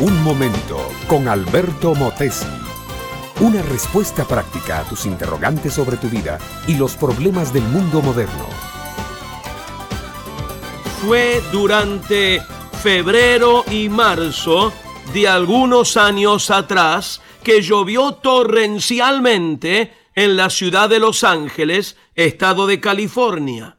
Un momento con Alberto Motesi. Una respuesta práctica a tus interrogantes sobre tu vida y los problemas del mundo moderno. Fue durante febrero y marzo de algunos años atrás que llovió torrencialmente en la ciudad de Los Ángeles, estado de California.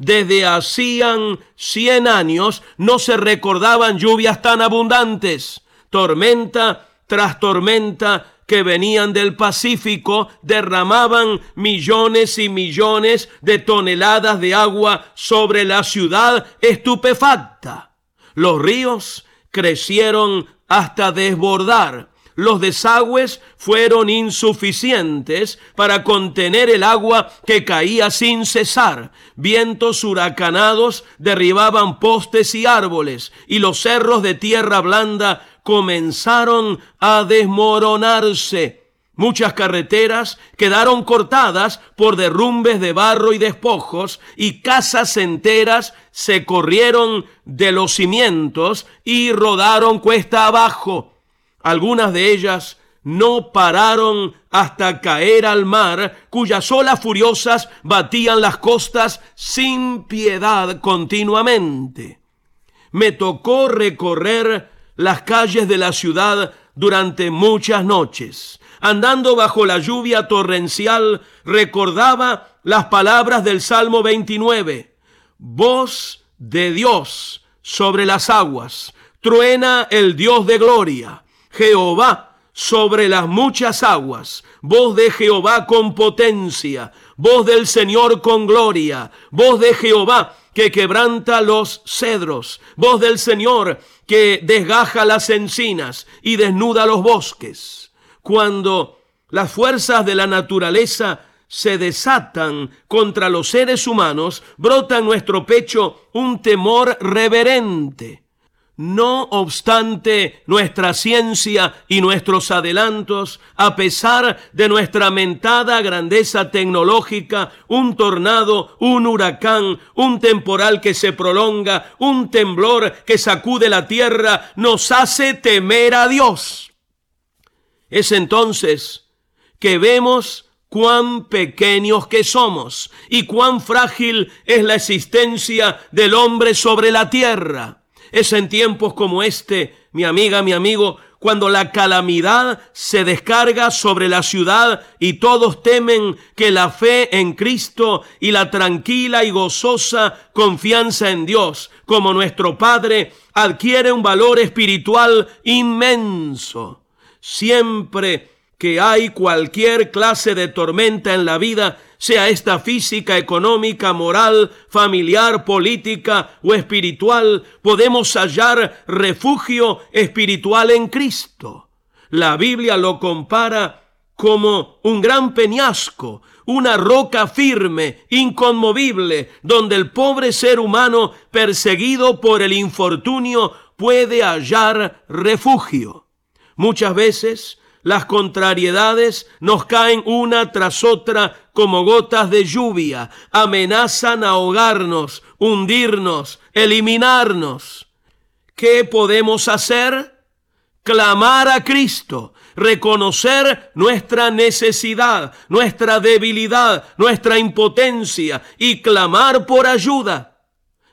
Desde hacían 100 años no se recordaban lluvias tan abundantes. Tormenta tras tormenta que venían del Pacífico derramaban millones y millones de toneladas de agua sobre la ciudad estupefacta. Los ríos crecieron hasta desbordar los desagües fueron insuficientes para contener el agua que caía sin cesar. Vientos huracanados derribaban postes y árboles, y los cerros de tierra blanda comenzaron a desmoronarse. Muchas carreteras quedaron cortadas por derrumbes de barro y despojos y casas enteras se corrieron de los cimientos y rodaron cuesta abajo. Algunas de ellas no pararon hasta caer al mar, cuyas olas furiosas batían las costas sin piedad continuamente. Me tocó recorrer las calles de la ciudad durante muchas noches. Andando bajo la lluvia torrencial, recordaba las palabras del Salmo 29. Voz de Dios sobre las aguas, truena el Dios de gloria Jehová sobre las muchas aguas, voz de Jehová con potencia, voz del Señor con gloria, voz de Jehová que quebranta los cedros, voz del Señor que desgaja las encinas y desnuda los bosques. Cuando las fuerzas de la naturaleza se desatan contra los seres humanos, brota en nuestro pecho un temor reverente. No obstante nuestra ciencia y nuestros adelantos, a pesar de nuestra mentada grandeza tecnológica, un tornado, un huracán, un temporal que se prolonga, un temblor que sacude la tierra, nos hace temer a Dios. Es entonces que vemos cuán pequeños que somos y cuán frágil es la existencia del hombre sobre la tierra. Es en tiempos como este, mi amiga, mi amigo, cuando la calamidad se descarga sobre la ciudad y todos temen que la fe en Cristo y la tranquila y gozosa confianza en Dios como nuestro Padre adquiere un valor espiritual inmenso. Siempre que hay cualquier clase de tormenta en la vida, sea esta física, económica, moral, familiar, política o espiritual, podemos hallar refugio espiritual en Cristo. La Biblia lo compara como un gran peñasco, una roca firme, inconmovible, donde el pobre ser humano perseguido por el infortunio puede hallar refugio. Muchas veces las contrariedades nos caen una tras otra como gotas de lluvia, amenazan ahogarnos, hundirnos, eliminarnos. ¿Qué podemos hacer? Clamar a Cristo, reconocer nuestra necesidad, nuestra debilidad, nuestra impotencia y clamar por ayuda.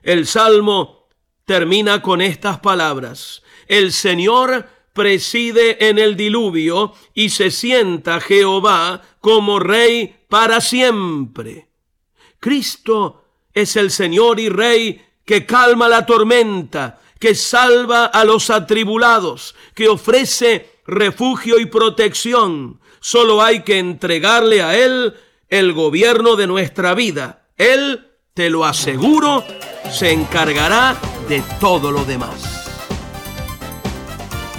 El Salmo termina con estas palabras. El Señor preside en el diluvio y se sienta Jehová como rey para siempre. Cristo es el Señor y Rey que calma la tormenta, que salva a los atribulados, que ofrece refugio y protección. Solo hay que entregarle a Él el gobierno de nuestra vida. Él, te lo aseguro, se encargará de todo lo demás.